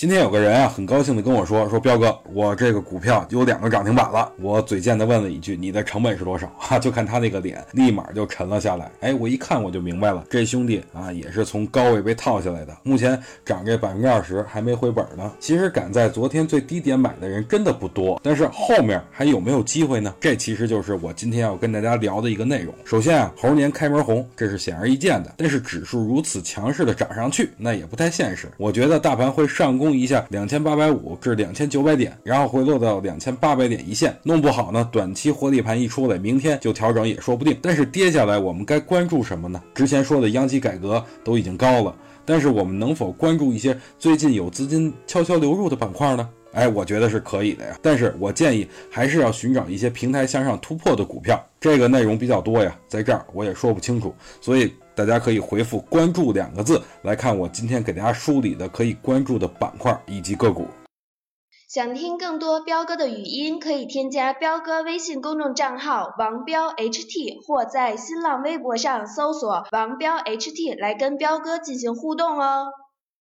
今天有个人啊，很高兴的跟我说：“说彪哥，我这个股票有两个涨停板了。”我嘴贱的问了一句：“你的成本是多少？”哈，就看他那个脸，立马就沉了下来。哎，我一看我就明白了，这兄弟啊，也是从高位被套下来的。目前涨这百分之二十还没回本呢。其实赶在昨天最低点买的人真的不多，但是后面还有没有机会呢？这其实就是我今天要跟大家聊的一个内容。首先啊，猴年开门红，这是显而易见的。但是指数如此强势的涨上去，那也不太现实。我觉得大盘会上攻攻。一下两千八百五至两千九百点，然后回落到两千八百点一线，弄不好呢，短期获利盘一出来，明天就调整也说不定。但是跌下来，我们该关注什么呢？之前说的央企改革都已经高了，但是我们能否关注一些最近有资金悄悄流入的板块呢？哎，我觉得是可以的呀。但是我建议还是要寻找一些平台向上突破的股票。这个内容比较多呀，在这儿我也说不清楚，所以。大家可以回复“关注”两个字来看我今天给大家梳理的可以关注的板块以及个股。想听更多彪哥的语音，可以添加彪哥微信公众账号“王彪 HT”，或在新浪微博上搜索“王彪 HT” 来跟彪哥进行互动哦。